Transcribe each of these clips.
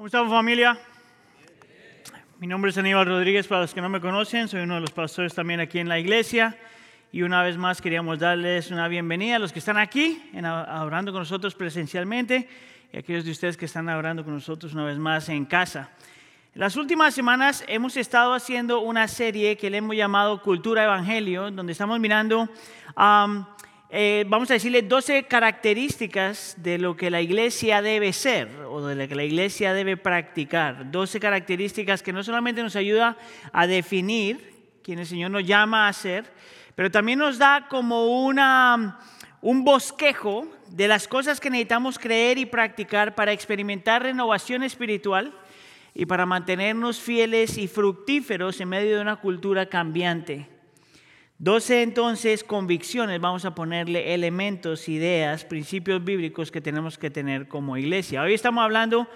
¿Cómo estamos familia? Mi nombre es Aníbal Rodríguez, para los que no me conocen, soy uno de los pastores también aquí en la iglesia y una vez más queríamos darles una bienvenida a los que están aquí, en, orando con nosotros presencialmente y a aquellos de ustedes que están orando con nosotros una vez más en casa. Las últimas semanas hemos estado haciendo una serie que le hemos llamado Cultura Evangelio, donde estamos mirando... Eh, vamos a decirle 12 características de lo que la iglesia debe ser o de lo que la iglesia debe practicar. 12 características que no solamente nos ayuda a definir quién el Señor nos llama a ser, pero también nos da como una, un bosquejo de las cosas que necesitamos creer y practicar para experimentar renovación espiritual y para mantenernos fieles y fructíferos en medio de una cultura cambiante. 12 entonces convicciones, vamos a ponerle elementos, ideas, principios bíblicos que tenemos que tener como iglesia. Hoy estamos hablando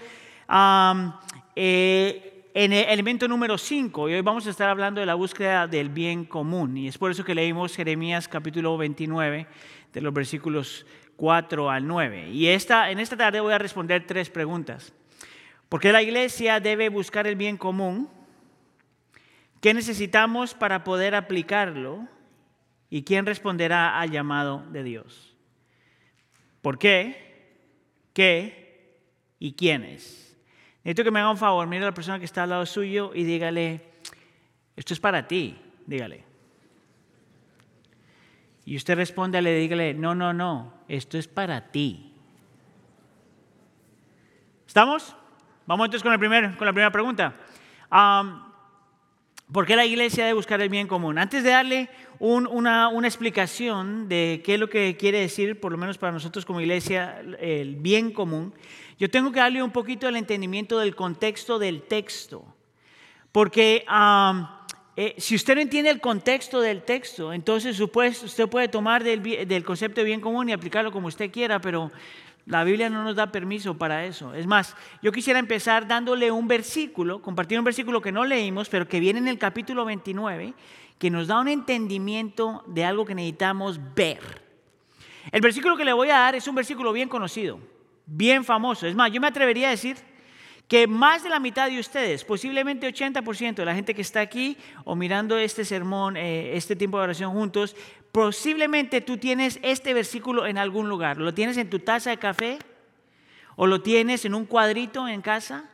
eh, en el elemento número 5 y hoy vamos a estar hablando de la búsqueda del bien común. Y es por eso que leímos Jeremías capítulo 29 de los versículos 4 al 9. Y esta, en esta tarde voy a responder tres preguntas. ¿Por qué la iglesia debe buscar el bien común? ¿Qué necesitamos para poder aplicarlo? ¿Y quién responderá al llamado de Dios? ¿Por qué? ¿Qué? ¿Y quiénes? Necesito que me haga un favor, mire a la persona que está al lado suyo y dígale, esto es para ti, dígale. Y usted responde, dígale, no, no, no, esto es para ti. ¿Estamos? Vamos entonces con, el primer, con la primera pregunta. ¿Por qué la iglesia debe buscar el bien común? Antes de darle una, explicación de qué es lo que quiere decir, por lo menos para nosotros como iglesia, el bien común, yo tengo que darle un poquito el entendimiento del contexto del texto. Porque eh, si usted no entiende el contexto del texto, entonces usted puede tomar del, del concepto de bien común y aplicarlo como usted quiera, pero la Biblia no nos da permiso para eso. Es más, yo quisiera empezar dándole un versículo, compartir un versículo que no leímos, pero que viene en el capítulo 29, que nos da un entendimiento de algo que necesitamos ver. El versículo que le voy a dar es un versículo bien conocido, bien famoso. Es más, yo me atrevería a decir que más de la mitad de ustedes, posiblemente 80% de la gente que está aquí o mirando este sermón, eh, este tiempo de oración juntos, posiblemente tú tienes este versículo en algún lugar. ¿Lo tienes en tu taza de café? ¿O lo tienes en un cuadrito en casa?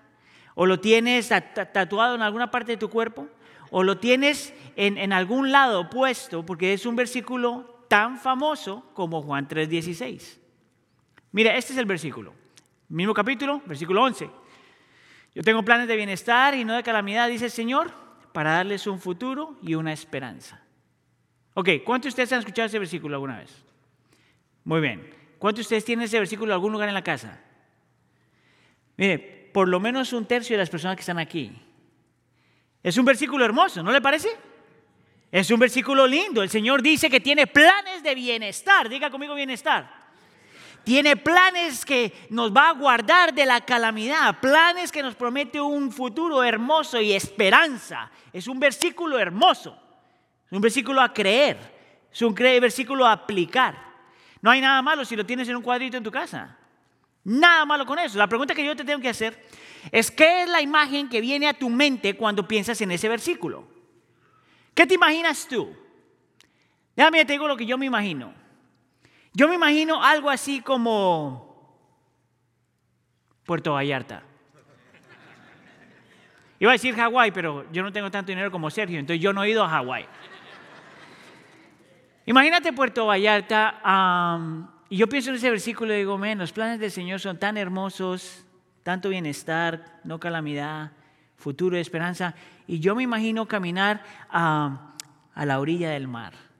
¿O lo tienes tatuado en alguna parte de tu cuerpo? ¿O lo tienes en, algún lado puesto? Porque es un versículo tan famoso como Juan 3:16. Mira, este es el versículo. Mismo capítulo, versículo 11. Yo tengo planes de bienestar y no de calamidad, dice el Señor, para darles un futuro y una esperanza. Ok, ¿cuántos de ustedes han escuchado ese versículo alguna vez? Muy bien. ¿Cuántos de ustedes tienen ese versículo en algún lugar en la casa? Mire, por lo menos un tercio de las personas que están aquí. Es un versículo hermoso, ¿no le parece? Es un versículo lindo. El Señor dice que tiene planes de bienestar. Diga conmigo bienestar. Tiene planes que nos va a guardar de la calamidad, planes que nos promete un futuro hermoso y esperanza. Es un versículo hermoso, es un versículo a creer, es un versículo a aplicar. No hay nada malo si lo tienes en un cuadrito en tu casa. Nada malo con eso. La pregunta que yo te tengo que hacer es, ¿qué es la imagen que viene a tu mente cuando piensas en ese versículo? ¿Qué te imaginas tú? Déjame te digo lo que yo me imagino. Yo me imagino algo así como Puerto Vallarta. Iba a decir Hawái, pero yo no tengo tanto dinero como Sergio, entonces yo no he ido a Hawái. Imagínate Puerto Vallarta, y yo pienso en ese versículo y digo, men, los planes del Señor son tan hermosos, tanto bienestar, no calamidad, futuro, esperanza, y yo me imagino caminar a la orilla del mar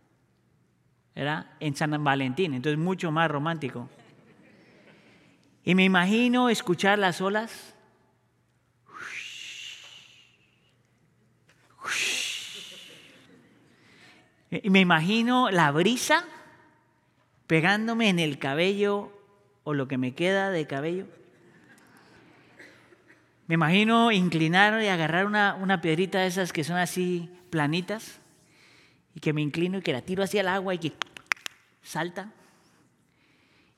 era en San Valentín, entonces mucho más romántico. Y me imagino escuchar las olas. Y me imagino la brisa pegándome en el cabello o lo que me queda de cabello. Me imagino inclinar y agarrar una, una piedrita de esas que son así planitas y que me inclino y que la tiro hacia el agua y que salta.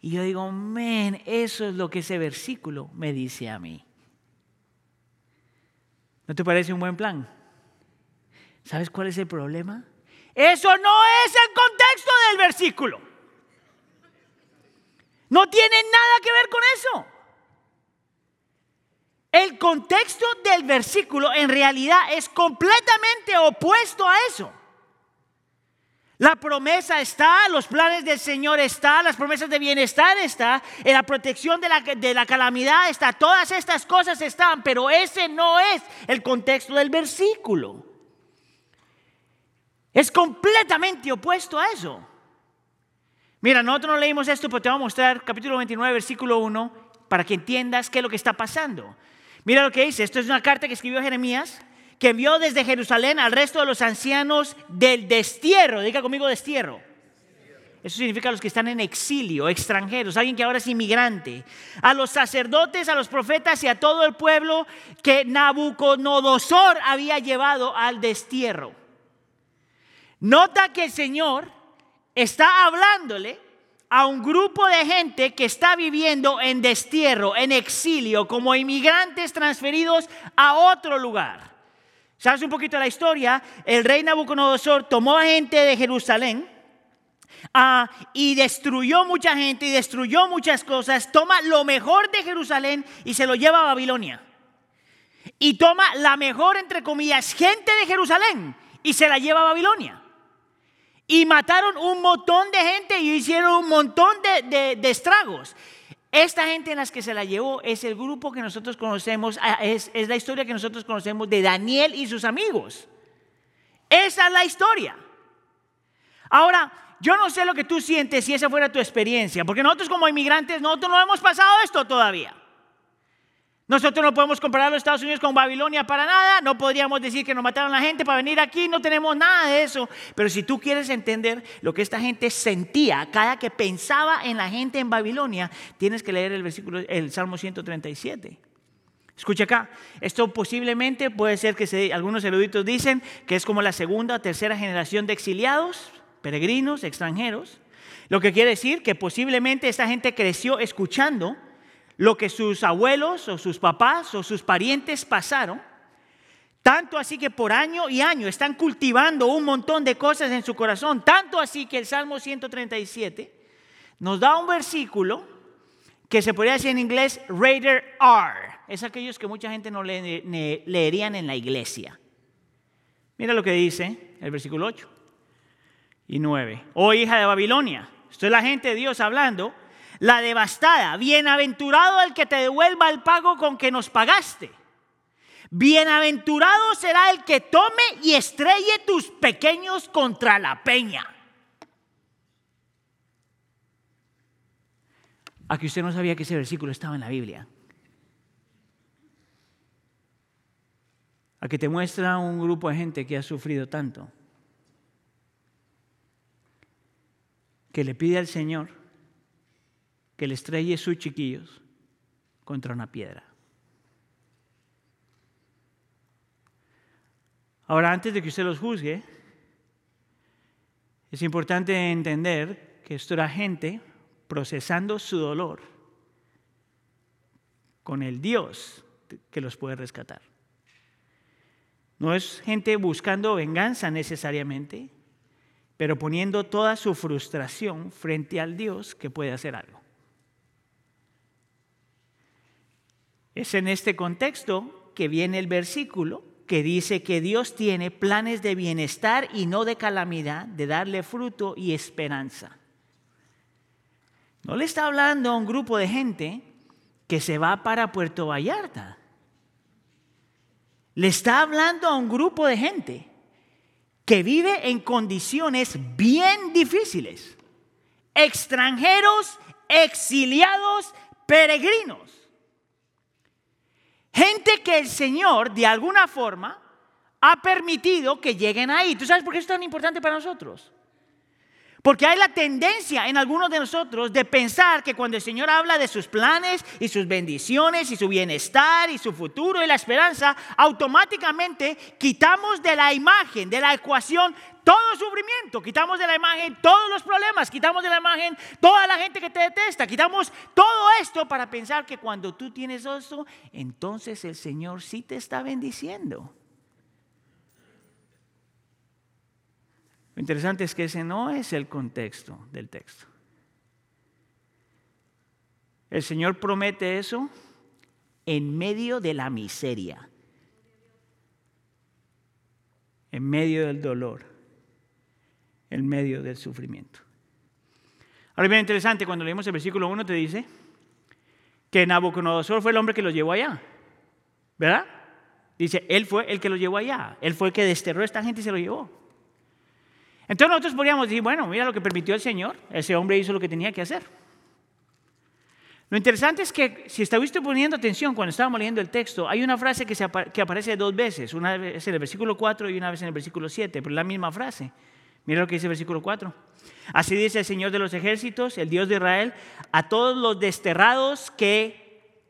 Y yo digo, men, eso es lo que ese versículo me dice a mí. ¿No te parece un buen plan? ¿Sabes cuál es el problema? Eso no es el contexto del versículo. No tiene nada que ver con eso. El contexto del versículo en realidad es completamente opuesto a eso. La promesa está, los planes del Señor están, las promesas de bienestar está, en la protección de la, de la calamidad está, todas estas cosas están, pero ese no es el contexto del versículo. Es completamente opuesto a eso. Mira, nosotros no leímos esto, pero te voy a mostrar capítulo 29, versículo 1, para que entiendas qué es lo que está pasando. Mira lo que dice, esto es una carta que escribió Jeremías que envió desde Jerusalén al resto de los ancianos del destierro. Diga conmigo destierro. Eso significa los que están en exilio, extranjeros, alguien que ahora es inmigrante. A los sacerdotes, a los profetas y a todo el pueblo que Nabucodonosor había llevado al destierro. Nota que el Señor está hablándole a un grupo de gente que está viviendo en destierro, en exilio, como inmigrantes transferidos a otro lugar. ¿Sabes un poquito la historia? El rey Nabucodonosor tomó a gente de Jerusalén ah, y destruyó mucha gente y destruyó muchas cosas. Toma lo mejor de Jerusalén y se lo lleva a Babilonia. Y toma la mejor, entre comillas, gente de Jerusalén y se la lleva a Babilonia. Y mataron un montón de gente y hicieron un montón de estragos. Esta gente en las que se la llevó es el grupo que nosotros conocemos, ah, es, es, la historia que nosotros conocemos de Daniel y sus amigos. Esa es la historia. Ahora, yo no sé lo que tú sientes si esa fuera tu experiencia, porque nosotros como inmigrantes, nosotros no hemos pasado esto todavía. Nosotros no podemos comparar los Estados Unidos con Babilonia para nada, no podríamos decir que nos mataron a la gente para venir aquí, no tenemos nada de eso. Pero si tú quieres entender lo que esta gente sentía cada que pensaba en la gente en Babilonia, tienes que leer el versículo, el Salmo 137. Escucha acá, esto posiblemente puede ser que algunos eruditos dicen que es como la segunda o tercera generación de exiliados, peregrinos, extranjeros. Lo que quiere decir que posiblemente esta gente creció escuchando lo que sus abuelos o sus papás o sus parientes pasaron, tanto así que por año y año están cultivando un montón de cosas en su corazón, tanto así que el Salmo 137 nos da un versículo que se podría decir en inglés Raider R. Es aquellos que mucha gente no leerían en la iglesia. Mira lo que dice el versículo 8 y 9. Oh hija de Babilonia, esto es la gente de Dios hablando la devastada. Bienaventurado el que te devuelva el pago con que nos pagaste. Bienaventurado será el que tome y estrelle tus pequeños contra la peña. Aquí usted no sabía que ese versículo estaba en la Biblia. A que te muestra un grupo de gente que ha sufrido tanto, que le pide al Señor que le estrelle sus chiquillos contra una piedra. Ahora, antes de que usted los juzgue, es importante entender que esto era gente procesando su dolor con el Dios que los puede rescatar. No es gente buscando venganza necesariamente, pero poniendo toda su frustración frente al Dios que puede hacer algo. Es en este contexto que viene el versículo que dice que Dios tiene planes de bienestar y no de calamidad, de darle fruto y esperanza. No le está hablando a un grupo de gente que se va para Puerto Vallarta. Le está hablando a un grupo de gente que vive en condiciones bien difíciles. Extranjeros, exiliados, peregrinos. Gente que el Señor de alguna forma ha permitido que lleguen ahí. ¿Tú sabes por qué es tan importante para nosotros? Porque hay la tendencia en algunos de nosotros de pensar que cuando el Señor habla de sus planes y sus bendiciones y su bienestar y su futuro y la esperanza, automáticamente quitamos de la imagen, de la ecuación, todo sufrimiento, quitamos de la imagen todos los problemas, quitamos de la imagen toda la gente que te detesta, quitamos todo esto para pensar que cuando tú tienes eso, entonces el Señor sí te está bendiciendo. Lo interesante es que ese no es el contexto del texto. El Señor promete eso en medio de la miseria, en medio del dolor, en medio del sufrimiento. Ahora bien, interesante, cuando leemos el versículo 1 te dice que Nabucodonosor fue el hombre que lo llevó allá, ¿verdad? Dice, él fue el que lo llevó allá, él fue el que desterró a esta gente y se lo llevó. Entonces nosotros podríamos decir, bueno, mira lo que permitió el Señor, ese hombre hizo lo que tenía que hacer. Lo interesante es que si estuviste poniendo atención cuando estábamos leyendo el texto, hay una frase que, que aparece dos veces, una vez en el versículo 4 y una vez en el versículo 7, pero la misma frase. Mira lo que dice el versículo 4. Así dice el Señor de los ejércitos, el Dios de Israel, a todos los desterrados que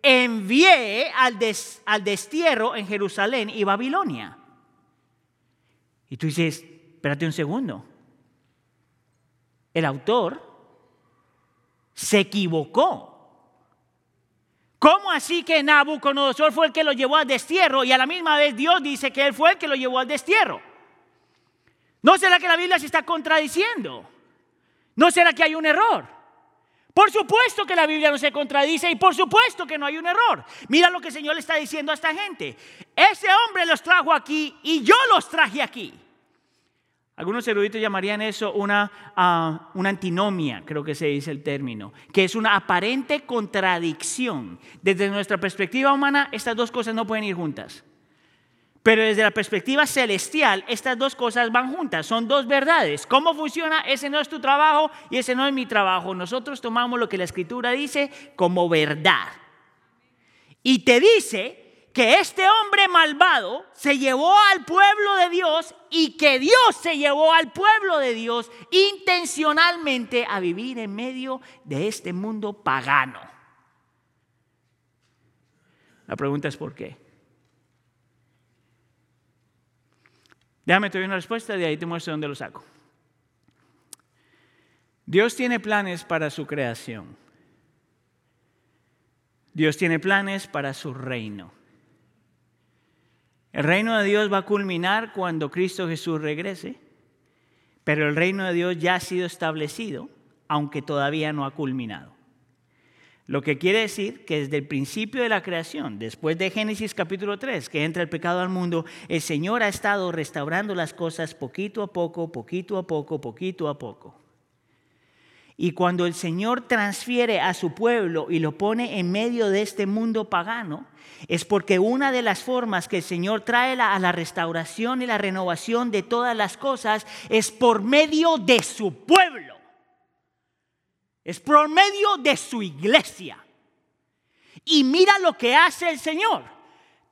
envié al, al destierro en Jerusalén y Babilonia. Y tú dices, espérate un segundo el autor se equivocó. ¿Cómo así que Nabucodonosor fue el que lo llevó al destierro y a la misma vez Dios dice que él fue el que lo llevó al destierro? ¿No será que la Biblia se está contradiciendo? ¿No será que hay un error? Por supuesto que la Biblia no se contradice y por supuesto que no hay un error. Mira lo que el Señor le está diciendo a esta gente. Ese hombre los trajo aquí y yo los traje aquí. Algunos eruditos llamarían eso una, ah, una, antinomia, creo que se dice el término, que es una aparente contradicción. Desde nuestra perspectiva humana, estas dos cosas no pueden ir juntas. Pero desde la perspectiva celestial, estas dos cosas van juntas, son dos verdades. ¿Cómo funciona? Ese no es tu trabajo y ese no es mi trabajo. Nosotros tomamos lo que la escritura dice como verdad. Y te dice que este hombre malvado se llevó al pueblo de Dios y que Dios se llevó al pueblo de Dios intencionalmente a vivir en medio de este mundo pagano. La pregunta es ¿por qué? Déjame te doy una respuesta, de ahí te muestro dónde lo saco. Dios tiene planes para su creación. Dios tiene planes para su reino. El reino de Dios va a culminar cuando Cristo Jesús regrese, pero el reino de Dios ya ha sido establecido, aunque todavía no ha culminado. Lo que quiere decir que desde el principio de la creación, después de Génesis capítulo 3, que entra el pecado al mundo, el Señor ha estado restaurando las cosas poquito a poco, poquito a poco, poquito a poco. Y cuando el Señor transfiere a su pueblo y lo pone en medio de este mundo pagano, es porque una de las formas que el Señor trae a la restauración y la renovación de todas las cosas es por medio de su pueblo. Es por medio de su iglesia. Y mira lo que hace el Señor.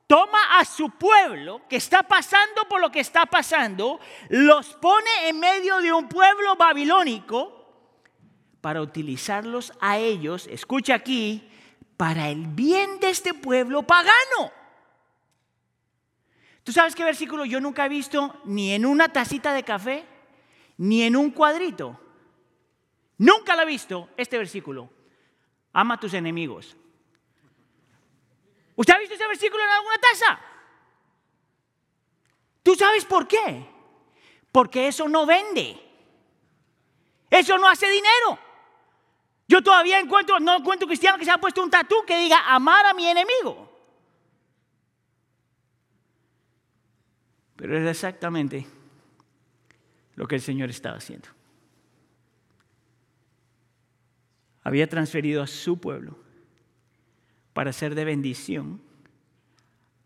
Toma a su pueblo que está pasando por lo que está pasando, los pone en medio de un pueblo babilónico para utilizarlos a ellos, escucha aquí, para el bien de este pueblo pagano. ¿Tú sabes qué versículo yo nunca he visto ni en una tacita de café, ni en un cuadrito? Nunca lo he visto este versículo. Ama a tus enemigos. ¿Usted ha visto ese versículo en alguna taza? ¿Tú sabes por qué? Porque eso no vende. Eso no hace dinero. Yo todavía encuentro, no encuentro cristiano que se ha puesto un tatú que diga amar a mi enemigo. Pero era exactamente lo que el Señor estaba haciendo. Había transferido a su pueblo para ser de bendición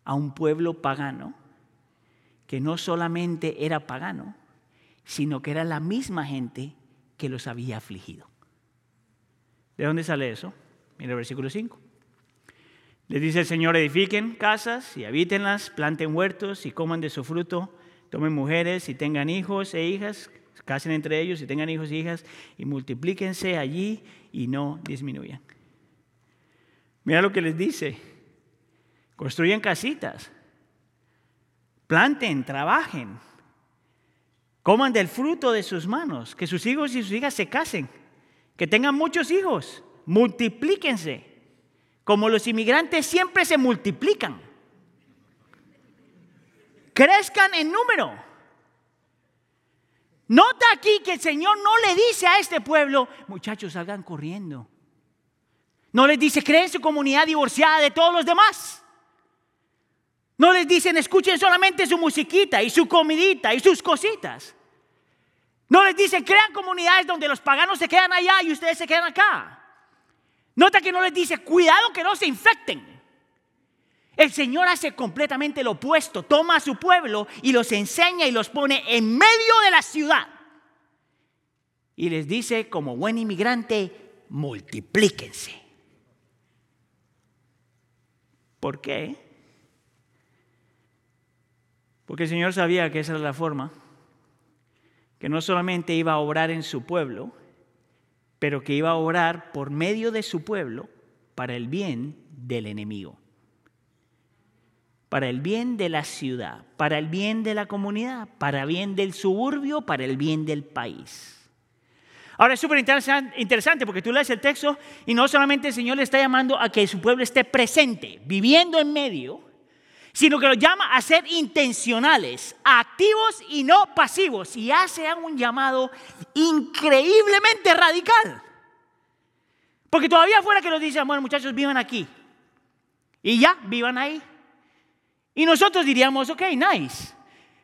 a un pueblo pagano que no solamente era pagano, sino que era la misma gente que los había afligido. ¿De dónde sale eso? Mira el versículo 5. Les dice el Señor, edifiquen casas y habítenlas, planten huertos y coman de su fruto, tomen mujeres y tengan hijos e hijas, casen entre ellos y tengan hijos y hijas y multiplíquense allí y no disminuyan. Mira lo que les dice. Construyen casitas, planten, trabajen, coman del fruto de sus manos, que sus hijos y sus hijas se casen, que tengan muchos hijos, multiplíquense, como los inmigrantes siempre se multiplican. Crezcan en número. Nota aquí que el Señor no le dice a este pueblo, muchachos, salgan corriendo. No les dice, creen su comunidad divorciada de todos los demás. No les dicen, escuchen solamente su musiquita y su comidita y sus cositas. No les dicen, crean comunidades donde los paganos se quedan allá y ustedes se quedan acá. Nota que no les dice, cuidado que no se infecten. El Señor hace completamente lo opuesto. Toma a su pueblo y los enseña y los pone en medio de la ciudad. Y les dice, como buen inmigrante, multiplíquense. ¿Por qué? Porque el Señor sabía que esa era la forma, que no solamente iba a obrar en su pueblo, pero que iba a obrar por medio de su pueblo para el bien del enemigo, para el bien de la ciudad, para el bien de la comunidad, para el bien del suburbio, para el bien del país. Ahora es súper interesante porque tú lees el texto y no solamente el Señor le está llamando a que su pueblo esté presente, viviendo en medio, sino que lo llama a ser intencionales, activos y no pasivos. Y hace un llamado increíblemente radical. Porque todavía fuera que nos dicen, bueno muchachos, vivan aquí. Y ya, vivan ahí. Y nosotros diríamos, ok, nice.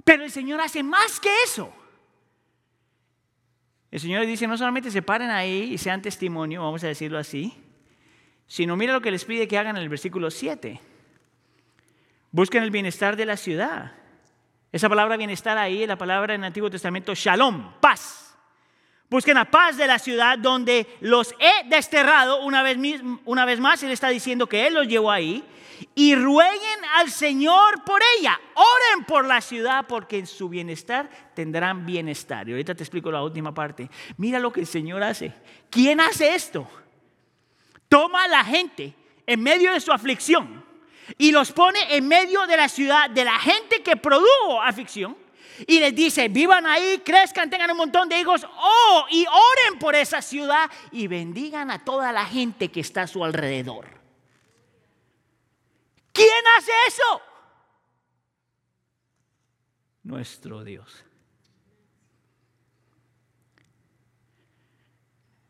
Pero el Señor hace más que eso. El Señor dice, no solamente se paren ahí y sean testimonio, vamos a decirlo así, sino mira lo que les pide que hagan en el versículo 7. Busquen el bienestar de la ciudad. Esa palabra bienestar ahí es la palabra en el Antiguo Testamento shalom, paz. Busquen la paz de la ciudad donde los he desterrado una vez, una vez más. Él está diciendo que Él los llevó ahí. Y rueguen al Señor por ella. Oren por la ciudad porque en su bienestar tendrán bienestar. Y ahorita te explico la última parte. Mira lo que el Señor hace. ¿Quién hace esto? Toma a la gente en medio de su aflicción y los pone en medio de la ciudad de la gente que produjo aflicción y les dice, vivan ahí, crezcan, tengan un montón de hijos, oh, y oren por esa ciudad y bendigan a toda la gente que está a su alrededor. ¿Quién hace eso? Nuestro Dios.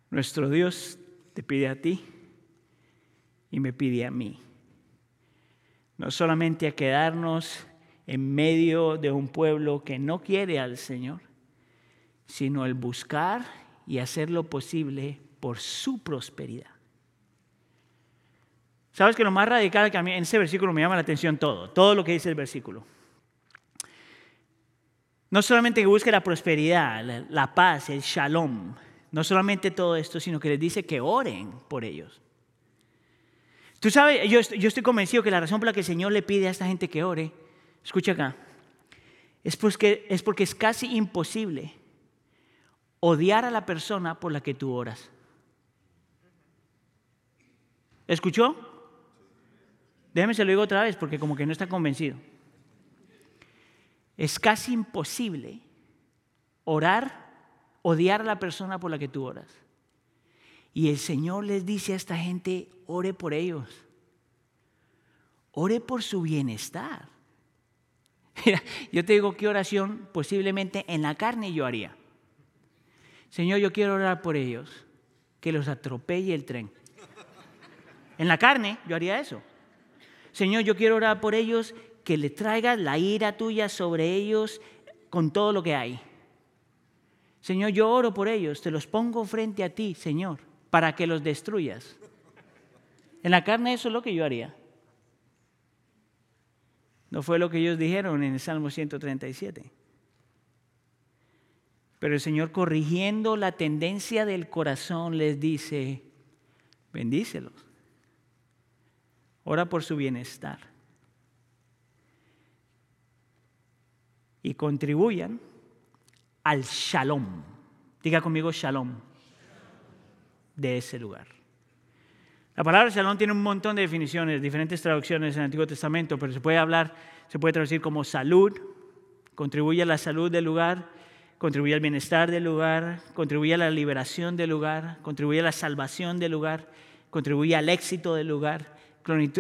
Nuestro Dios te pide a ti y me pide a mí. No solamente a quedarnos en medio de un pueblo que no quiere al Señor, sino el buscar y hacer lo posible por su prosperidad. ¿Sabes que lo más radical que a mí en ese versículo me llama la atención todo, todo lo que dice el versículo? No solamente que busque la prosperidad, la, paz, el shalom, no solamente todo esto, sino que les dice que oren por ellos. Tú sabes, yo, estoy convencido que la razón por la que el Señor le pide a esta gente que ore escucha acá, es porque, es porque es casi imposible odiar a la persona por la que tú oras. ¿Escuchó? Déjeme se lo digo otra vez porque como que no está convencido. Es casi imposible orar, odiar a la persona por la que tú oras. Y el Señor les dice a esta gente, ore por ellos. Ore por su bienestar. yo te digo qué oración posiblemente en la carne yo haría. Señor, yo quiero orar por ellos, que los atropelle el tren. En la carne yo haría eso. Señor, yo quiero orar por ellos, que le traigas la ira tuya sobre ellos con todo lo que hay. Señor, yo oro por ellos, te los pongo frente a ti, Señor, para que los destruyas. En la carne eso es lo que yo haría. No fue lo que ellos dijeron en el Salmo 137. Pero el Señor corrigiendo la tendencia del corazón les dice, bendícelos. Ora por su bienestar. Y contribuyan al shalom. Diga conmigo shalom de ese lugar. La palabra shalom tiene un montón de definiciones, diferentes traducciones en el Antiguo Testamento, pero se puede hablar, se puede traducir como salud, contribuye a la salud del lugar, contribuye al bienestar del lugar, contribuye a la liberación del lugar, contribuye a la salvación del lugar, contribuye al éxito del lugar,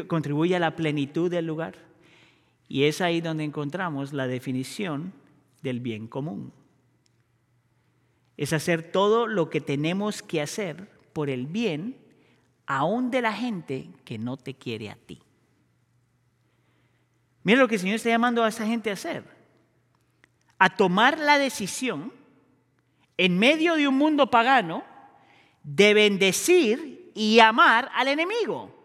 contribuye a la plenitud del lugar. Y es ahí donde encontramos la definición del bien común. Es hacer todo lo que tenemos que hacer por el bien aún de la gente que no te quiere a ti. Mira lo que el Señor está llamando a esa gente a hacer. A tomar la decisión en medio de un mundo pagano de bendecir y amar al enemigo.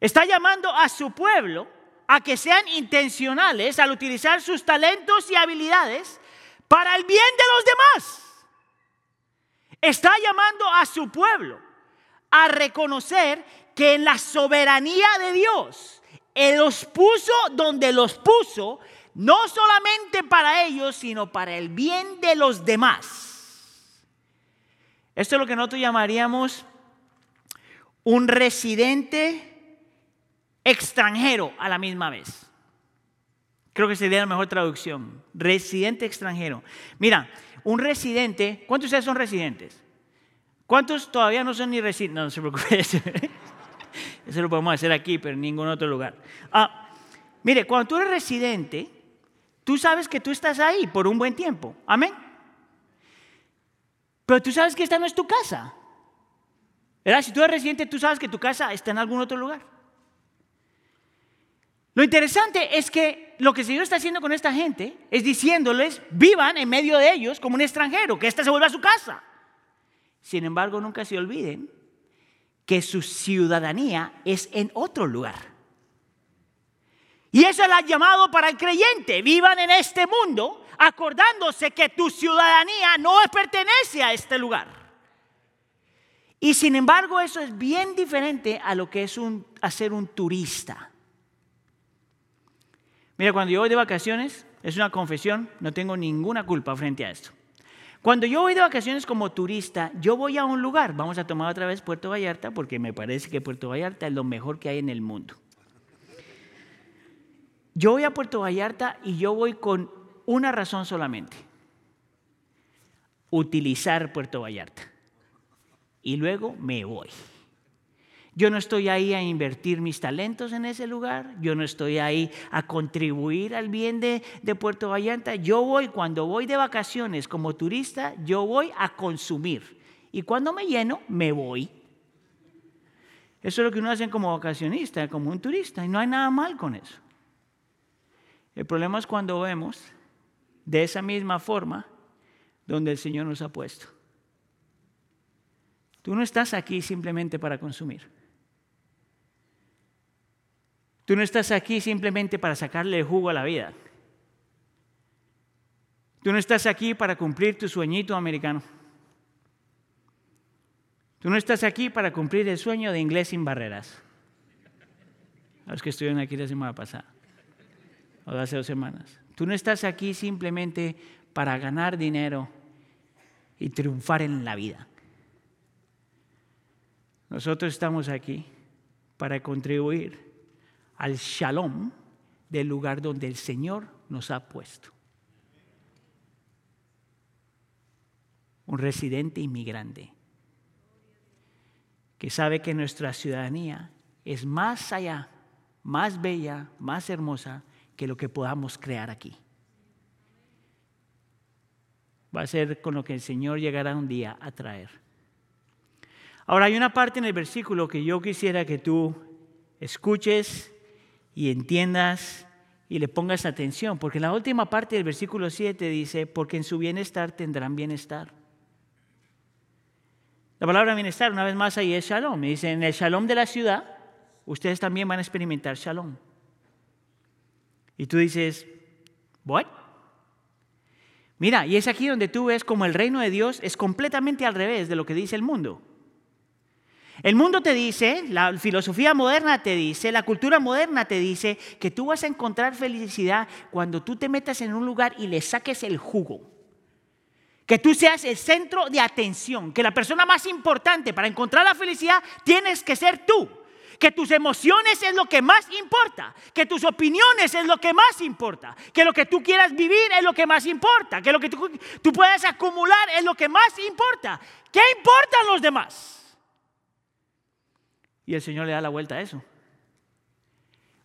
Está llamando a su pueblo a que sean intencionales al utilizar sus talentos y habilidades para el bien de los demás. Está llamando a su pueblo a reconocer que en la soberanía de Dios, Él los puso donde los puso, no solamente para ellos, sino para el bien de los demás. Esto es lo que nosotros llamaríamos un residente extranjero a la misma vez. Creo que sería la mejor traducción. Residente extranjero. Mira, un residente, ¿cuántos de ustedes son residentes? ¿Cuántos todavía no son ni residentes? No, no se preocupe. Eso lo podemos hacer aquí, pero en ningún otro lugar. Ah, mire, cuando tú eres residente, tú sabes que tú estás ahí por un buen tiempo. Amén. Pero tú sabes que esta no es tu casa. ¿Verdad? Si tú eres residente, tú sabes que tu casa está en algún otro lugar. Lo interesante es que lo que el Señor está haciendo con esta gente es diciéndoles, vivan en medio de ellos como un extranjero, que esta se vuelva a su casa. Sin embargo, nunca se olviden que su ciudadanía es en otro lugar. Y eso es el llamado para el creyente. Vivan en este mundo acordándose que tu ciudadanía no pertenece a este lugar. Y sin embargo, eso es bien diferente a lo que es hacer un turista. Mira, cuando yo voy de vacaciones, es una confesión, no tengo ninguna culpa frente a esto. Cuando yo voy de vacaciones como turista, yo voy a un lugar, vamos a tomar otra vez Puerto Vallarta, porque me parece que Puerto Vallarta es lo mejor que hay en el mundo. Yo voy a Puerto Vallarta y yo voy con una razón solamente, utilizar Puerto Vallarta. Y luego me voy. Yo no estoy ahí a invertir mis talentos en ese lugar, yo no estoy ahí a contribuir al bien de, Puerto Vallarta. Yo voy, cuando voy de vacaciones como turista, yo voy a consumir. Y cuando me lleno, me voy. Eso es lo que uno hace como vacacionista, como un turista, y no hay nada mal con eso. El problema es cuando vemos de esa misma forma donde el Señor nos ha puesto. Tú no estás aquí simplemente para consumir. Tú no estás aquí simplemente para sacarle el jugo a la vida. Tú no estás aquí para cumplir tu sueñito americano. Tú no estás aquí para cumplir el sueño de inglés sin barreras. A los que estuvieron aquí la semana pasada o hace dos semanas. Tú no estás aquí simplemente para ganar dinero y triunfar en la vida. Nosotros estamos aquí para contribuir al shalom del lugar donde el Señor nos ha puesto. Un residente inmigrante que sabe que nuestra ciudadanía es más allá, más bella, más hermosa que lo que podamos crear aquí. Va a ser con lo que el Señor llegará un día a traer. Ahora hay una parte en el versículo que yo quisiera que tú escuches y entiendas y le pongas atención, porque la última parte del versículo 7 dice, porque en su bienestar tendrán bienestar. La palabra bienestar, una vez más, ahí es shalom. Me dice, en el shalom de la ciudad, ustedes también van a experimentar shalom. Y tú dices, ¿what? Mira, y es aquí donde tú ves como el reino de Dios es completamente al revés de lo que dice el mundo. El mundo te dice, la filosofía moderna te dice, la cultura moderna te dice que tú vas a encontrar felicidad cuando tú te metas en un lugar y le saques el jugo. Que tú seas el centro de atención, que la persona más importante para encontrar la felicidad tienes que ser tú. Que tus emociones es lo que más importa, que tus opiniones es lo que más importa, que lo que tú quieras vivir es lo que más importa, que lo que tú, tú puedas acumular es lo que más importa. ¿Qué importan los demás? Y el Señor le da la vuelta a eso.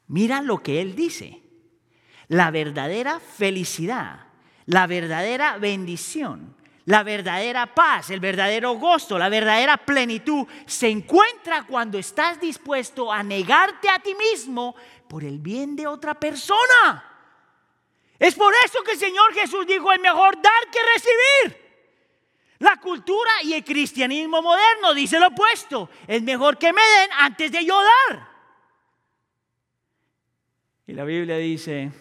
Mira lo que Él dice. La verdadera felicidad, la verdadera bendición, la verdadera paz, el verdadero gozo, la verdadera plenitud se encuentra cuando estás dispuesto a negarte a ti mismo por el bien de otra persona. Es por eso que el Señor Jesús dijo, es mejor dar que recibir. La cultura y el cristianismo moderno dice lo opuesto. Es mejor que me den antes de yo dar. Y la Biblia dice,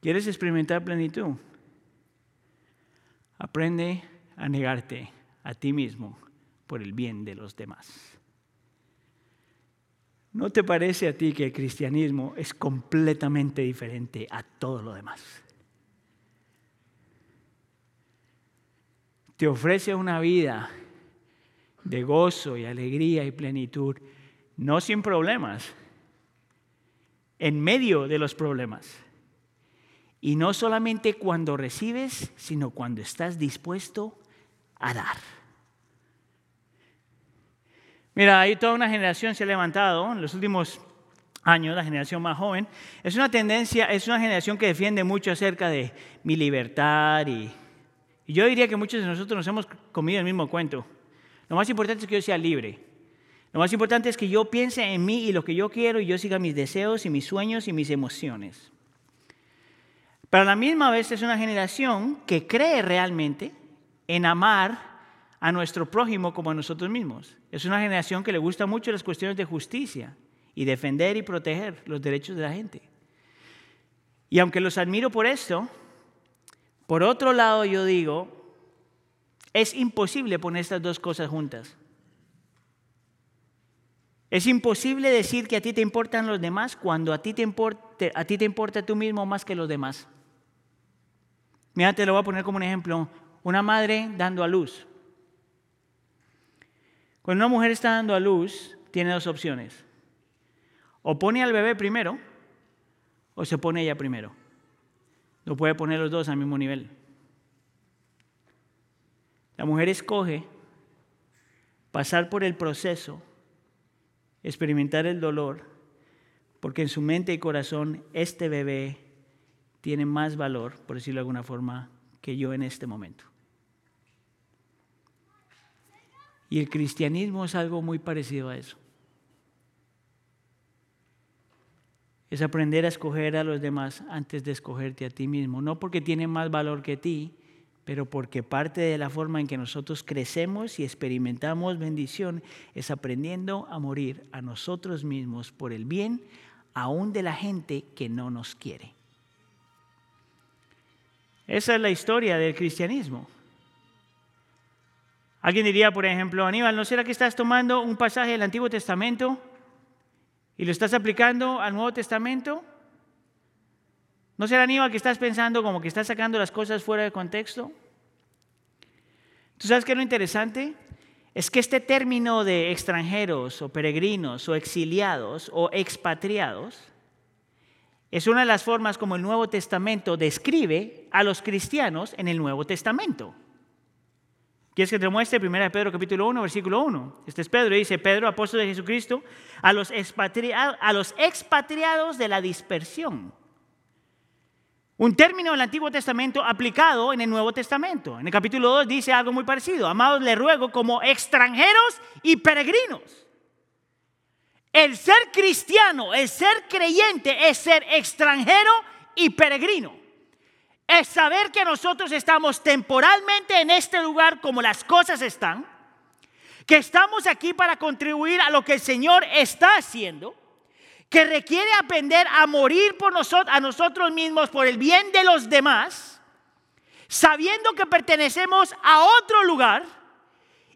¿quieres experimentar plenitud? Aprende a negarte a ti mismo por el bien de los demás. ¿No te parece a ti que el cristianismo es completamente diferente a todo lo demás? Te ofrece una vida de gozo y alegría y plenitud, no sin problemas, en medio de los problemas. Y no solamente cuando recibes, sino cuando estás dispuesto a dar. Mira, hay toda una generación se ha levantado en los últimos años, la generación más joven. Es una tendencia, es una generación que defiende mucho acerca de mi libertad y yo diría que muchos de nosotros nos hemos comido el mismo cuento. Lo más importante es que yo sea libre. Lo más importante es que yo piense en mí y lo que yo quiero y yo siga mis deseos y mis sueños y mis emociones. Pero a la misma vez es una generación que cree realmente en amar a nuestro prójimo como a nosotros mismos. Es una generación que le gusta mucho las cuestiones de justicia y defender y proteger los derechos de la gente. Y aunque los admiro por esto, por otro lado, yo digo, es imposible poner estas dos cosas juntas. Es imposible decir que a ti te importan los demás cuando a ti te, importa, a ti te importa tú mismo más que los demás. Mira, te lo voy a poner como un ejemplo. Una madre dando a luz. Cuando una mujer está dando a luz, tiene dos opciones. O pone al bebé primero o se pone ella primero. No puede poner los dos al mismo nivel. La mujer escoge pasar por el proceso, experimentar el dolor, porque en su mente y corazón este bebé tiene más valor, por decirlo de alguna forma, que yo en este momento. Y el cristianismo es algo muy parecido a eso. Es aprender a escoger a los demás antes de escogerte a ti mismo. No porque tiene más valor que ti, pero porque parte de la forma en que nosotros crecemos y experimentamos bendición es aprendiendo a morir a nosotros mismos por el bien aún de la gente que no nos quiere. Esa es la historia del cristianismo. Alguien diría, por ejemplo, Aníbal, ¿no será que estás tomando un pasaje del Antiguo Testamento y lo estás aplicando al Nuevo Testamento, ¿no será Aníbal que estás pensando como que estás sacando las cosas fuera de contexto? ¿Tú sabes qué es lo interesante? Es que este término de extranjeros o peregrinos o exiliados o expatriados es una de las formas como el Nuevo Testamento describe a los cristianos en el Nuevo Testamento. ¿Quieres que te muestre? 1 Pedro capítulo 1, versículo 1. Este es Pedro, dice Pedro, apóstol de Jesucristo, a los, a los expatriados de la dispersión. Un término del Antiguo Testamento aplicado en el Nuevo Testamento. En el capítulo 2 dice algo muy parecido. Amados, le ruego como extranjeros y peregrinos. El ser cristiano, el ser creyente es ser extranjero y peregrino es saber que nosotros estamos temporalmente en este lugar como las cosas están, que estamos aquí para contribuir a lo que el Señor está haciendo, que requiere aprender a morir por nosotros, a nosotros mismos por el bien de los demás, sabiendo que pertenecemos a otro lugar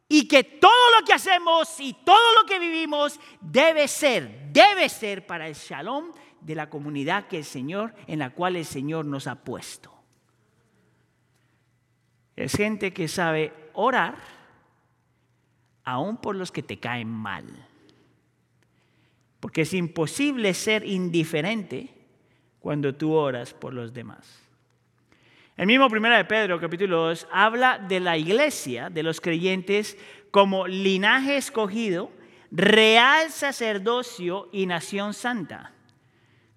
y que todo lo que hacemos y todo lo que vivimos debe ser, debe ser para el shalom de la comunidad que el Señor, en la cual el Señor nos ha puesto. Es gente que sabe orar aún por los que te caen mal. Porque es imposible ser indiferente cuando tú oras por los demás. El mismo Primera de Pedro, capítulo 2, habla de la iglesia, de los creyentes, como linaje escogido, real sacerdocio y nación santa.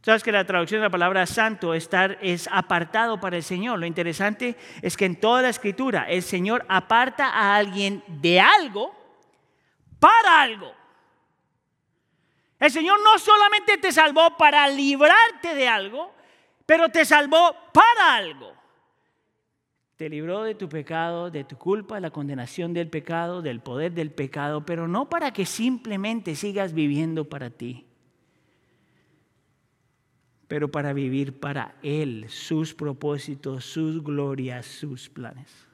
Sabes que la traducción de la palabra santo estar, es apartado para el Señor. Lo interesante es que en toda la escritura el Señor aparta a alguien de algo para algo. El Señor no solamente te salvó para librarte de algo, pero te salvó para algo. Te libró de tu pecado, de tu culpa, de la condenación del pecado, del poder del pecado, pero no para que simplemente sigas viviendo para ti pero para vivir para Él, sus propósitos, sus glorias, sus planes.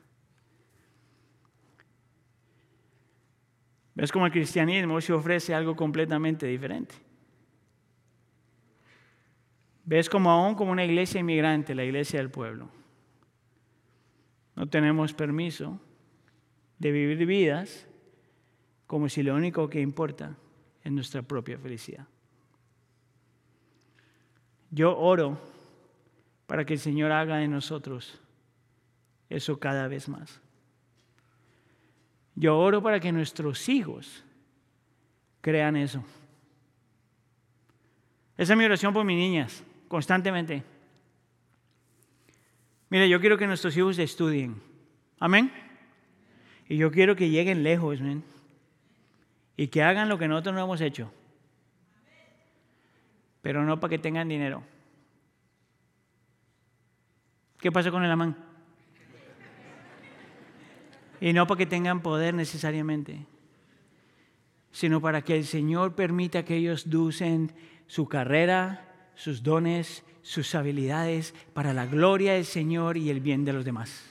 ¿Ves cómo el cristianismo se ofrece algo completamente diferente? ¿Ves como aún como una iglesia inmigrante, la iglesia del pueblo? No tenemos permiso de vivir vidas como si lo único que importa es nuestra propia felicidad. Yo oro para que el Señor haga en nosotros eso cada vez más. Yo oro para que nuestros hijos crean eso. Esa es mi oración por mis niñas, constantemente. Mira, yo quiero que nuestros hijos estudien. Amén. Y yo quiero que lleguen lejos, amén. Y que hagan lo que nosotros no hemos hecho pero no para que tengan dinero. ¿Qué pasó con el amán? Y no para que tengan poder necesariamente, sino para que el Señor permita que ellos ducen su carrera, sus dones, sus habilidades para la gloria del Señor y el bien de los demás.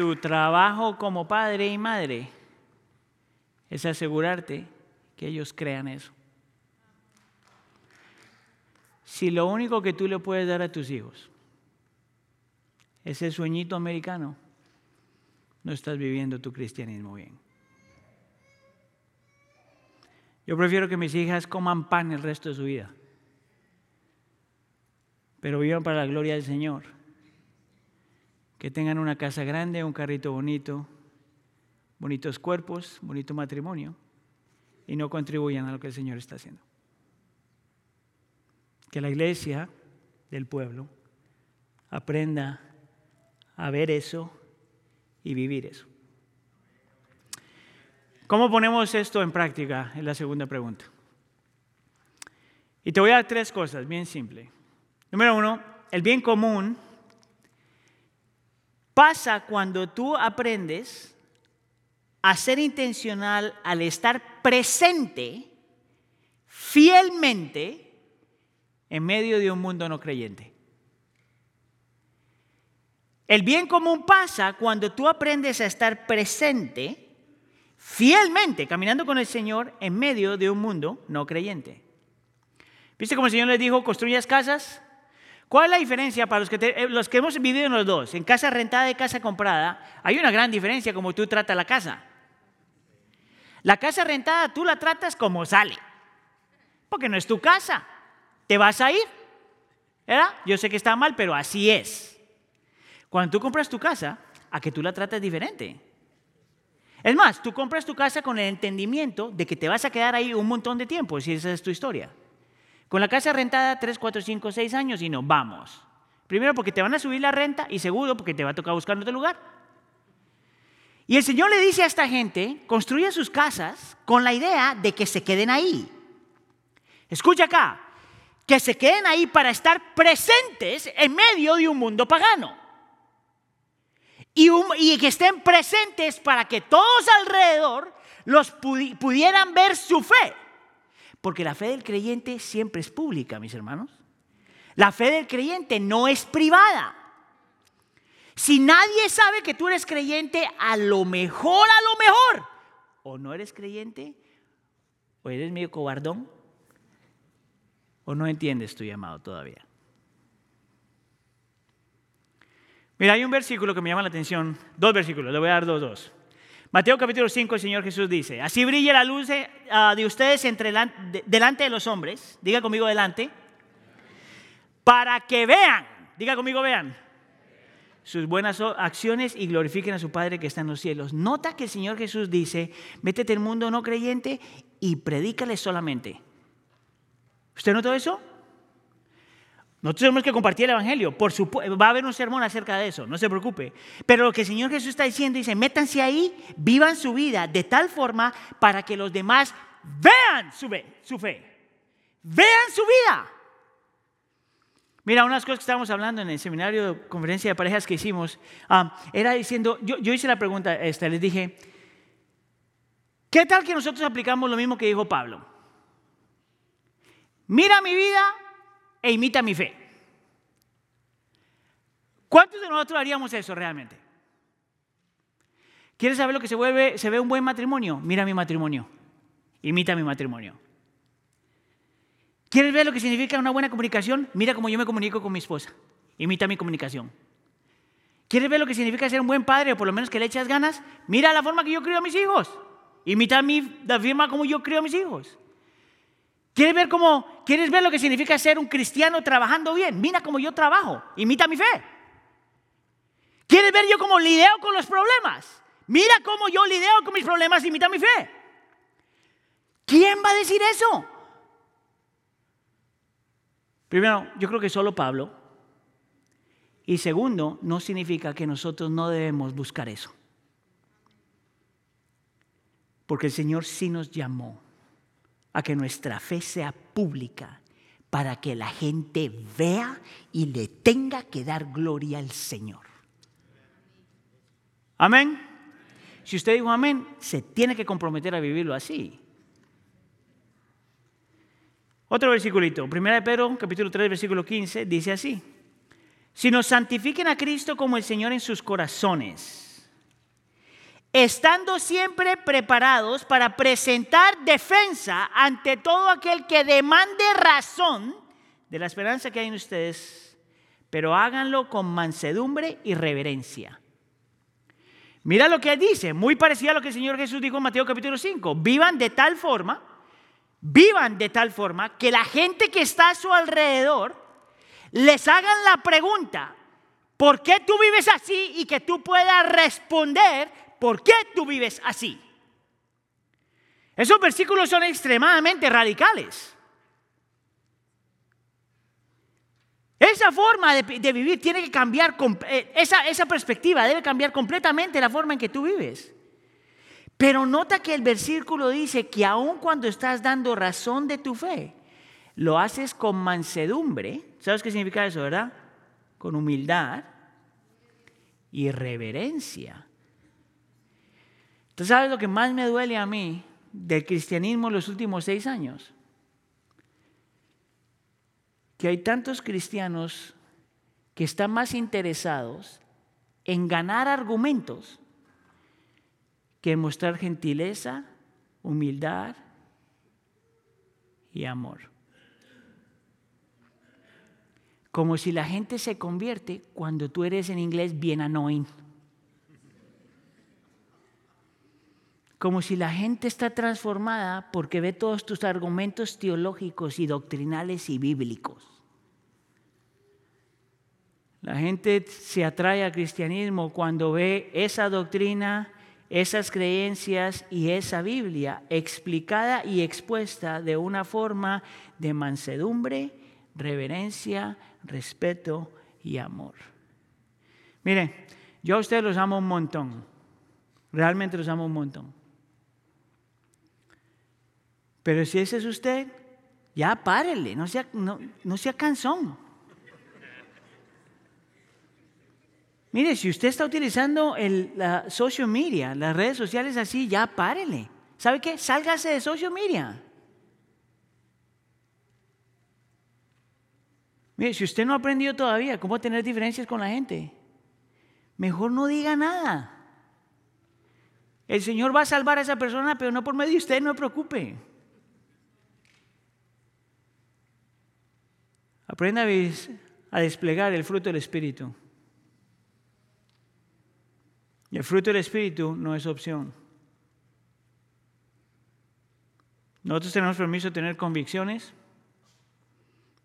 Tu trabajo como padre y madre es asegurarte que ellos crean eso. Si lo único que tú le puedes dar a tus hijos es el sueñito americano, no estás viviendo tu cristianismo bien. Yo prefiero que mis hijas coman pan el resto de su vida, pero vivan para la gloria del Señor que tengan una casa grande, un carrito bonito, bonitos cuerpos, bonito matrimonio, y no contribuyan a lo que el Señor está haciendo. Que la iglesia del pueblo aprenda a ver eso y vivir eso. ¿Cómo ponemos esto en práctica? Es la segunda pregunta. Y te voy a dar tres cosas, bien simple. Número uno, el bien común pasa cuando tú aprendes a ser intencional al estar presente fielmente en medio de un mundo no creyente. El bien común pasa cuando tú aprendes a estar presente fielmente, caminando con el Señor en medio de un mundo no creyente. ¿Viste cómo el Señor les dijo, construyas casas? ¿Cuál es la diferencia para los que, eh, los que hemos vivido en los dos, en casa rentada y casa comprada? Hay una gran diferencia como tú tratas la casa. La casa rentada tú la tratas como sale, porque no es tu casa. Te vas a ir, ¿verdad? Yo sé que está mal, pero así es. Cuando tú compras tu casa, a que tú la tratas diferente. Es más, tú compras tu casa con el entendimiento de que te vas a quedar ahí un montón de tiempo, si esa es tu historia. Con la casa rentada 3, 4, 5, 6 años y no, vamos. Primero porque te van a subir la renta y segundo porque te va a tocar buscar otro lugar. Y el Señor le dice a esta gente, construye sus casas con la idea de que se queden ahí. Escucha acá, que se queden ahí para estar presentes en medio de un mundo pagano. Y, y que estén presentes para que todos alrededor los pudieran ver su fe. Porque la fe del creyente siempre es pública, mis hermanos. La fe del creyente no es privada. Si nadie sabe que tú eres creyente, a lo mejor, a lo mejor, o no eres creyente, o eres medio cobardón, o no entiendes tu llamado todavía. Mira, hay un versículo que me llama la atención, dos versículos, le voy a dar dos, dos. Mateo capítulo 5, el Señor Jesús dice, así brilla la luz de, ah, ustedes entre, delante de los hombres, diga conmigo delante, para que vean, diga conmigo vean, sus buenas acciones y glorifiquen a su Padre que está en los cielos. Nota que el Señor Jesús dice, métete el mundo no creyente y predícale solamente. ¿Usted notó eso? Nosotros tenemos que compartir el Evangelio. Por va a haber un sermón acerca de eso, no se preocupe. Pero lo que el Señor Jesús está diciendo, dice, métanse ahí, vivan su vida de tal forma para que los demás vean su fe. Su fe. Vean su vida. Mira, unas cosas que estábamos hablando en el seminario de conferencia de parejas que hicimos, ah, era diciendo, yo, yo, hice la pregunta esta, les dije, ¿qué tal que nosotros aplicamos lo mismo que dijo Pablo? Mira mi vida e imita mi fe. ¿Cuántos de nosotros haríamos eso realmente? ¿Quieres saber lo que se, vuelve, se ve un buen matrimonio? Mira mi matrimonio, imita mi matrimonio. ¿Quieres ver lo que significa una buena comunicación? Mira cómo yo me comunico con mi esposa, imita mi comunicación. ¿Quieres ver lo que significa ser un buen padre o por lo menos que le echas ganas? Mira la forma que yo crío a mis hijos, imita mi, la forma como yo crío a mis hijos. ¿Quieres ver, cómo, ¿Quieres ver lo que significa ser un cristiano trabajando bien? Mira cómo yo trabajo, imita mi fe. ¿Quieres ver yo cómo lidio con los problemas? Mira cómo yo lidio con mis problemas, imita mi fe. ¿Quién va a decir eso? Primero, yo creo que solo Pablo. Y segundo, no significa que nosotros no debemos buscar eso. Porque el Señor sí nos llamó a que nuestra fe sea pública para que la gente vea y le tenga que dar gloria al Señor. Amén. Si usted dijo amén, se tiene que comprometer a vivirlo así. Otro versículito, 1 de Pedro, capítulo 3, versículo 15, dice así. Si nos santifiquen a Cristo como el Señor en sus corazones estando siempre preparados para presentar defensa ante todo aquel que demande razón de la esperanza que hay en ustedes, pero háganlo con mansedumbre y reverencia. Mira lo que dice, muy parecido a lo que el Señor Jesús dijo en Mateo capítulo 5, vivan de tal forma, vivan de tal forma que la gente que está a su alrededor les hagan la pregunta, ¿por qué tú vives así? Y que tú puedas responder ¿por qué tú vives así? Esos versículos son extremadamente radicales. Esa forma de, vivir tiene que cambiar, eh, esa, esa perspectiva debe cambiar completamente la forma en que tú vives. Pero nota que el versículo dice que aun cuando estás dando razón de tu fe, lo haces con mansedumbre. ¿Sabes qué significa eso, verdad? Con humildad y reverencia. ¿Tú sabes lo que más me duele a mí del cristianismo en los últimos seis años? Que hay tantos cristianos que están más interesados en ganar argumentos que en mostrar gentileza, humildad y amor. Como si la gente se convierte cuando tú eres en inglés bien annoying. Como si la gente está transformada porque ve todos tus argumentos teológicos y doctrinales y bíblicos. La gente se atrae al cristianismo cuando ve esa doctrina, esas creencias y esa Biblia explicada y expuesta de una forma de mansedumbre, reverencia, respeto y amor. Miren, yo a ustedes los amo un montón, realmente los amo un montón. Pero si ese es usted, ya párele, no sea, no, sea cansón. Mire, si usted está utilizando el, la social media, las redes sociales así, ya párele. ¿Sabe qué? Sálgase de social media. Mire, si usted no ha aprendido todavía cómo tener diferencias con la gente, mejor no diga nada. El Señor va a salvar a esa persona, pero no por medio de usted, no se preocupe. Aprenda a desplegar el fruto del Espíritu. Y el fruto del Espíritu no es opción. Nosotros tenemos permiso de tener convicciones,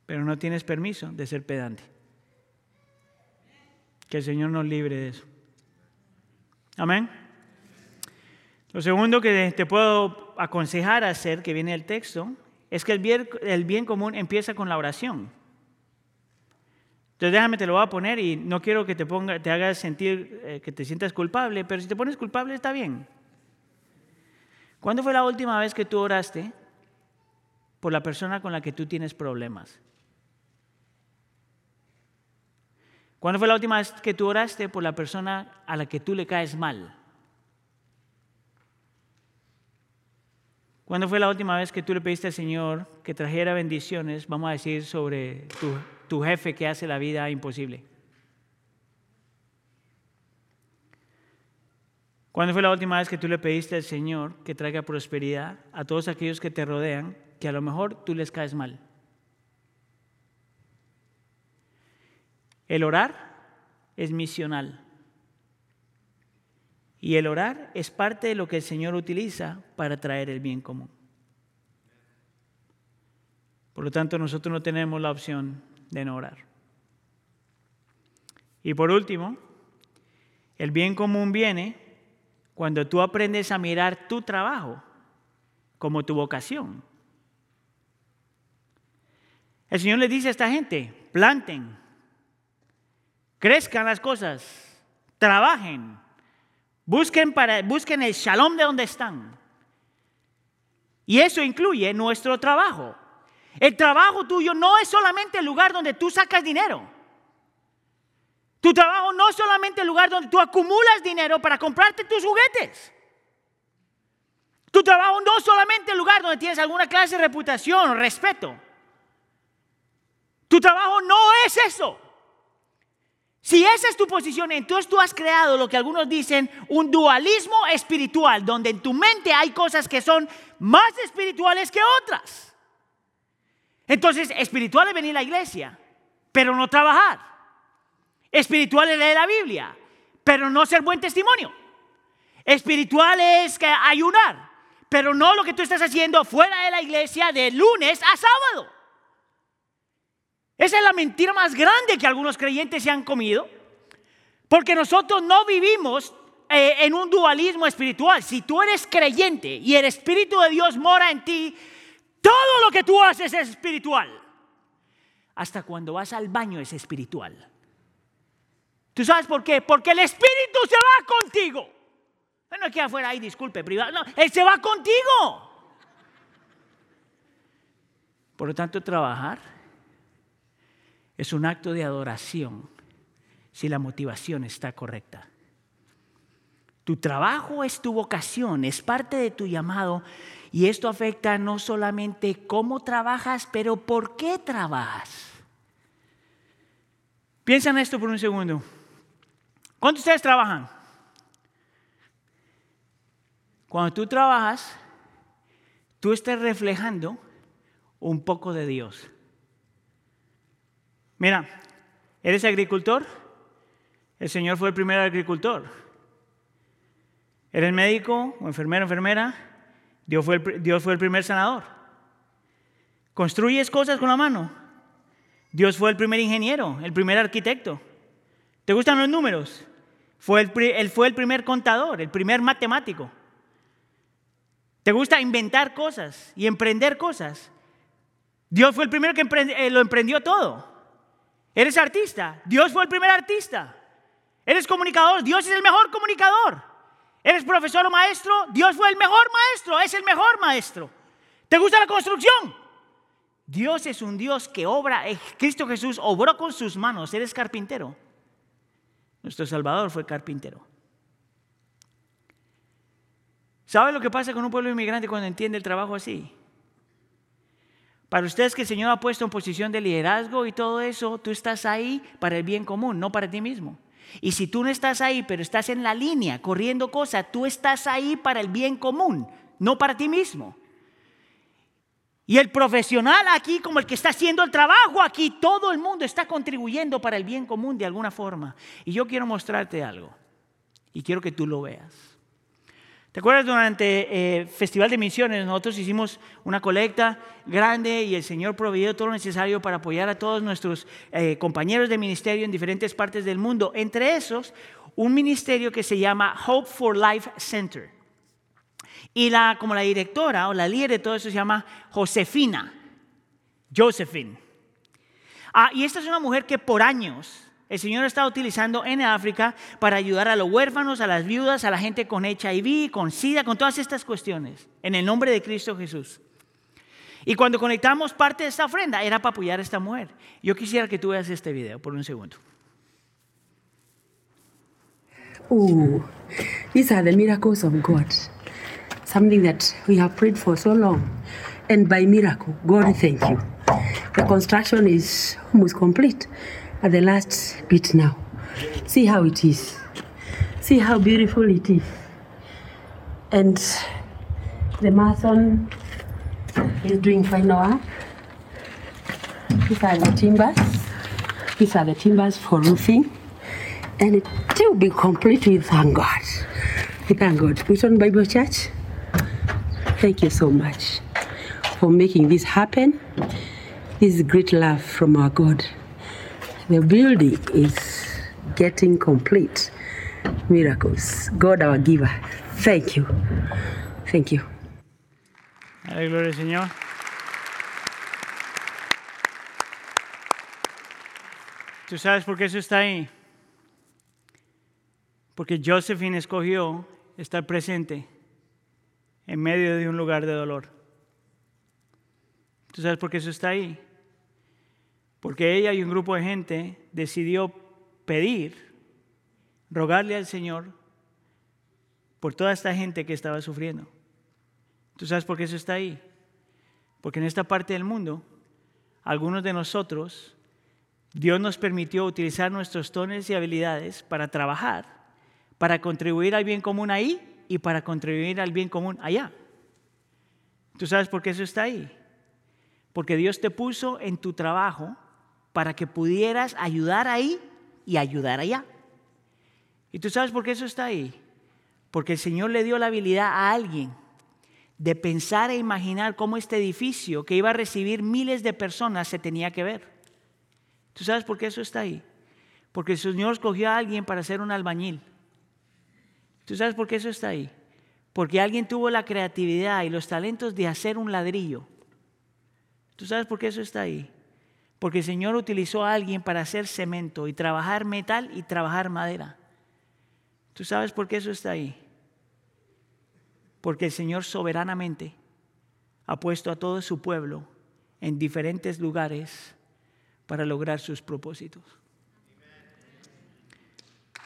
pero no tienes permiso de ser pedante. Que el Señor nos libre de eso. Amén. Lo segundo que te puedo aconsejar hacer, que viene el texto, es que el bien, el bien común empieza con la oración. Entonces déjame, te lo voy a poner y no quiero que te, ponga, te hagas sentir eh, que te sientas culpable, pero si te pones culpable está bien. ¿Cuándo fue la última vez que tú oraste por la persona con la que tú tienes problemas? ¿Cuándo fue la última vez que tú oraste por la persona a la que tú le caes mal? ¿Cuándo fue la última vez que tú le pediste al Señor que trajera bendiciones, vamos a decir, sobre tu, tu jefe que hace la vida imposible? ¿Cuándo fue la última vez que tú le pediste al Señor que traiga prosperidad a todos aquellos que te rodean, que a lo mejor tú les caes mal? El orar es misional. Y el orar es parte de lo que el Señor utiliza para traer el bien común. Por lo tanto, nosotros no tenemos la opción de no orar. Y por último, el bien común viene cuando tú aprendes a mirar tu trabajo como tu vocación. El Señor le dice a esta gente, planten, crezcan las cosas, trabajen, busquen, para, busquen el shalom de donde están. Y eso incluye nuestro trabajo. El trabajo tuyo no es solamente el lugar donde tú sacas dinero. Tu trabajo no es solamente el lugar donde tú acumulas dinero para comprarte tus juguetes. Tu trabajo no es solamente el lugar donde tienes alguna clase de reputación o respeto. Tu trabajo no es eso. Si esa es tu posición, entonces tú has creado lo que algunos dicen un dualismo espiritual, donde en tu mente hay cosas que son más espirituales que otras. Entonces, espiritual es venir a la iglesia, pero no trabajar. Espiritual es leer la Biblia, pero no ser buen testimonio. Espiritual es que ayunar, pero no lo que tú estás haciendo fuera de la iglesia de lunes a sábado. Esa es la mentira más grande que algunos creyentes se han comido, porque nosotros no vivimos eh, en un dualismo espiritual. Si tú eres creyente y el Espíritu de Dios mora en ti, todo lo que tú haces es espiritual. Hasta cuando vas al baño es espiritual. ¿Tú sabes por qué? Porque el Espíritu se va contigo. No que afuera ahí, disculpe, privado. No, Él se va contigo. Por lo tanto, trabajar es un acto de adoración si la motivación está correcta. Tu trabajo es tu vocación, es parte de tu llamado y esto afecta no solamente cómo trabajas, pero por qué trabajas. Piensa en esto por un segundo. ¿Cuántos de ustedes trabajan? Cuando tú trabajas, tú estás reflejando un poco de Dios. Mira, ¿eres agricultor? El Señor fue el primer agricultor. ¿Eres médico o enfermero, enfermera? Dios fue, el, Dios fue el primer sanador. ¿Construyes cosas con la mano? Dios fue el primer ingeniero, el primer arquitecto. ¿Te gustan los números? Fue el, él fue el primer contador, el primer matemático. ¿Te gusta inventar cosas y emprender cosas? Dios fue el primero que eh, lo emprendió todo. Eres artista, Dios fue el primer artista. Eres comunicador, Dios es el mejor comunicador. Eres profesor o maestro, Dios fue el mejor maestro, es el mejor maestro. ¿Te gusta la construcción? Dios es un Dios que obra, eh, Cristo Jesús obró con sus manos, eres carpintero. Nuestro Salvador fue carpintero. ¿Sabe lo que pasa con un pueblo inmigrante cuando entiende el trabajo así? Para ustedes que el Señor ha puesto en posición de liderazgo y todo eso, tú estás ahí para el bien común, no para ti mismo. Y si tú no estás ahí, pero estás en la línea corriendo cosas, tú estás ahí para el bien común, no para ti mismo. Y el profesional aquí, como el que está haciendo el trabajo aquí, todo el mundo está contribuyendo para el bien común de alguna forma. Y yo quiero mostrarte algo. Y quiero que tú lo veas. ¿Te acuerdas durante el eh, Festival de Misiones? Nosotros hicimos una colecta grande y el Señor proveyó todo lo necesario para apoyar a todos nuestros eh, compañeros de ministerio en diferentes partes del mundo. Entre esos, un ministerio que se llama Hope for Life Center. Y la, como la directora o la líder de todo eso se llama Josefina, Josephine. Ah, y esta es una mujer que por años el Señor está utilizando en África para ayudar a los huérfanos, a las viudas, a la gente con HIV, con SIDA, con todas estas cuestiones, en el nombre de Cristo Jesús. Y cuando conectamos parte de esta ofrenda era para apoyar a esta mujer. Yo quisiera que tú veas este video por un segundo. Oh, these are the miracles of God. something that we have prayed for so long. And by miracle, God, thank you. The construction is almost complete at the last bit now. See how it is. See how beautiful it is. And the marathon is doing final work. These are the timbers. These are the timbers for roofing. And it will be complete with thank God. We thank God. Mission Bible Church Thank you so much for making this happen. This is great love from our God. The building is getting complete. Miracles. God, our giver. Thank you. Thank you. Gloria Señor. ¿Tú sabes por qué eso está ahí? Porque Josephine escogió estar presente en medio de un lugar de dolor. ¿Tú sabes por qué eso está ahí? Porque ella y un grupo de gente decidió pedir, rogarle al Señor por toda esta gente que estaba sufriendo. ¿Tú sabes por qué eso está ahí? Porque en esta parte del mundo, algunos de nosotros, Dios nos permitió utilizar nuestros dones y habilidades para trabajar, para contribuir al bien común ahí y para contribuir al bien común allá. ¿Tú sabes por qué eso está ahí? Porque Dios te puso en tu trabajo para que pudieras ayudar ahí y ayudar allá. ¿Y tú sabes por qué eso está ahí? Porque el Señor le dio la habilidad a alguien de pensar e imaginar cómo este edificio que iba a recibir miles de personas se tenía que ver. ¿Tú sabes por qué eso está ahí? Porque el Señor escogió a alguien para ser un albañil ¿Tú sabes por qué eso está ahí? Porque alguien tuvo la creatividad y los talentos de hacer un ladrillo. ¿Tú sabes por qué eso está ahí? Porque el Señor utilizó a alguien para hacer cemento y trabajar metal y trabajar madera. ¿Tú sabes por qué eso está ahí? Porque el Señor soberanamente ha puesto a todo su pueblo en diferentes lugares para lograr sus propósitos.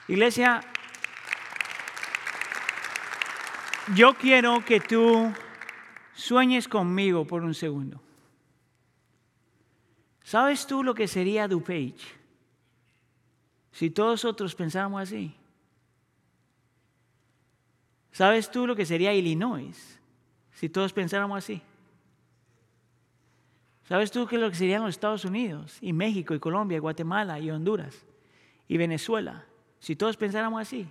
Iglesia, yo quiero que tú sueñes conmigo por un segundo. ¿Sabes tú lo que sería DuPage si todos nosotros pensáramos así? ¿Sabes tú lo que sería Illinois si todos pensáramos así? ¿Sabes tú qué es lo que serían los Estados Unidos y México y Colombia y Guatemala y Honduras y Venezuela si todos pensáramos así?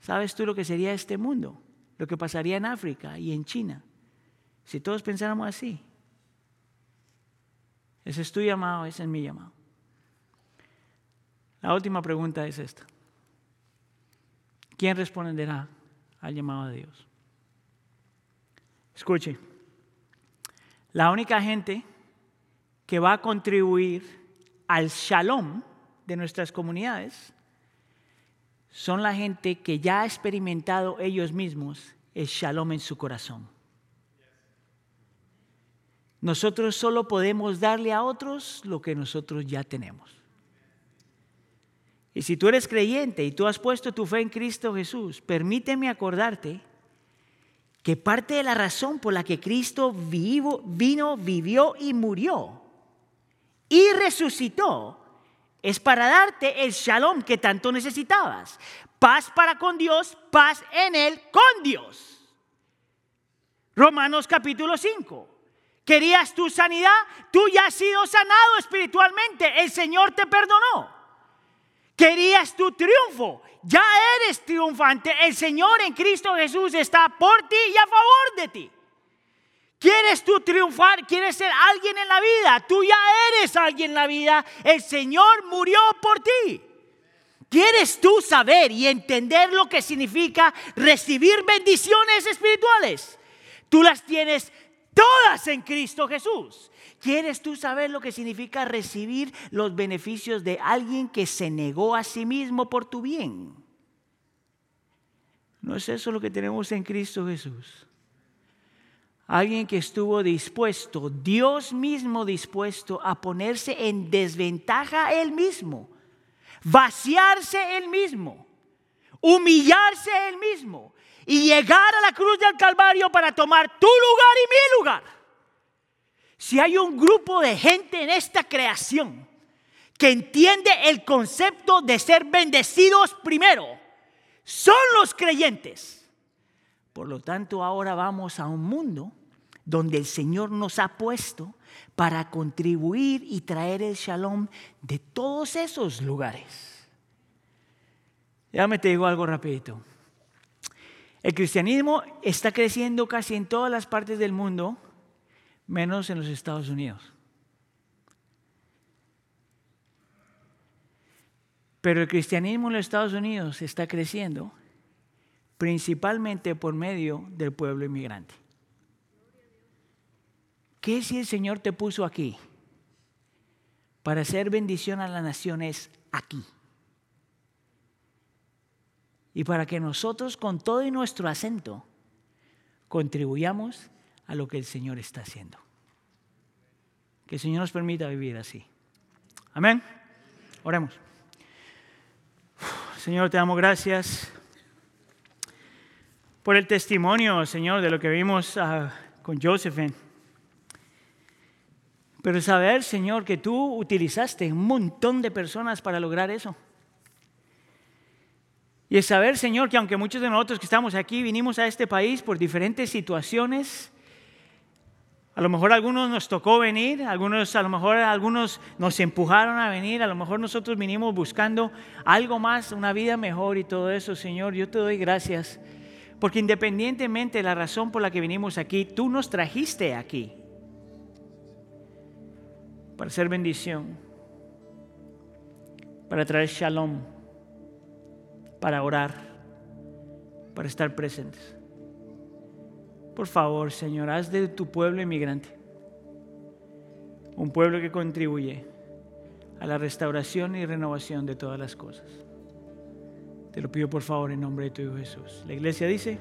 ¿Sabes tú lo que sería este mundo? Lo que pasaría en África y en China. Si todos pensáramos así. Ese es tu llamado, ese es mi llamado. La última pregunta es esta. ¿Quién responderá al llamado de Dios? Escuche, la única gente que va a contribuir al shalom de nuestras comunidades son la gente que ya ha experimentado ellos mismos el shalom en su corazón. Nosotros solo podemos darle a otros lo que nosotros ya tenemos. Y si tú eres creyente y tú has puesto tu fe en Cristo Jesús, permíteme acordarte que parte de la razón por la que Cristo vivo, vino, vivió y murió y resucitó es para darte el shalom que tanto necesitabas. Paz para con Dios, paz en Él con Dios. Romanos capítulo 5. ¿Querías tu sanidad? Tú ya has sido sanado espiritualmente. El Señor te perdonó. ¿Querías tu triunfo? Ya eres triunfante. El Señor en Cristo Jesús está por ti y a favor de ti. ¿Quieres tú triunfar? ¿Quieres ser alguien en la vida? Tú ya eres alguien en la vida. El Señor murió por ti. ¿Quieres tú saber y entender lo que significa recibir bendiciones espirituales? Tú las tienes todas en Cristo Jesús. ¿Quieres tú saber lo que significa recibir los beneficios de alguien que se negó a sí mismo por tu bien? ¿No es eso lo que tenemos en Cristo Jesús? Alguien que estuvo dispuesto, Dios mismo dispuesto a ponerse en desventaja él mismo, vaciarse él mismo, humillarse él mismo y llegar a la cruz del Calvario para tomar tu lugar y mi lugar. Si hay un grupo de gente en esta creación que entiende el concepto de ser bendecidos primero, son los creyentes. Por lo tanto, ahora vamos a un mundo donde el Señor nos ha puesto para contribuir y traer el shalom de todos esos lugares. Ya me te digo algo rapidito. El cristianismo está creciendo casi en todas las partes del mundo, menos en los Estados Unidos. Pero el cristianismo en los Estados Unidos está creciendo principalmente por medio del pueblo inmigrante. ¿Qué si el Señor te puso aquí? Para hacer bendición a las naciones aquí. Y para que nosotros con todo y nuestro acento contribuyamos a lo que el Señor está haciendo. Que el Señor nos permita vivir así. Amén. Oremos. Señor, te damos gracias por el testimonio, Señor, de lo que vimos uh, con Josephine. Pero saber, Señor, que tú utilizaste un montón de personas para lograr eso. Y es saber, Señor, que aunque muchos de nosotros que estamos aquí vinimos a este país por diferentes situaciones, a lo mejor a algunos nos tocó venir, algunos, a lo mejor algunos nos empujaron a venir, a lo mejor nosotros vinimos buscando algo más, una vida mejor y todo eso, Señor. Yo te doy gracias porque independientemente de la razón por la que vinimos aquí, tú nos trajiste aquí para hacer bendición, para traer shalom, para orar, para estar presentes. Por favor, Señor, haz de tu pueblo inmigrante un pueblo que contribuye a la restauración y renovación de todas las cosas. Te lo pido por favor en nombre de tu Hijo Jesús. La iglesia dice...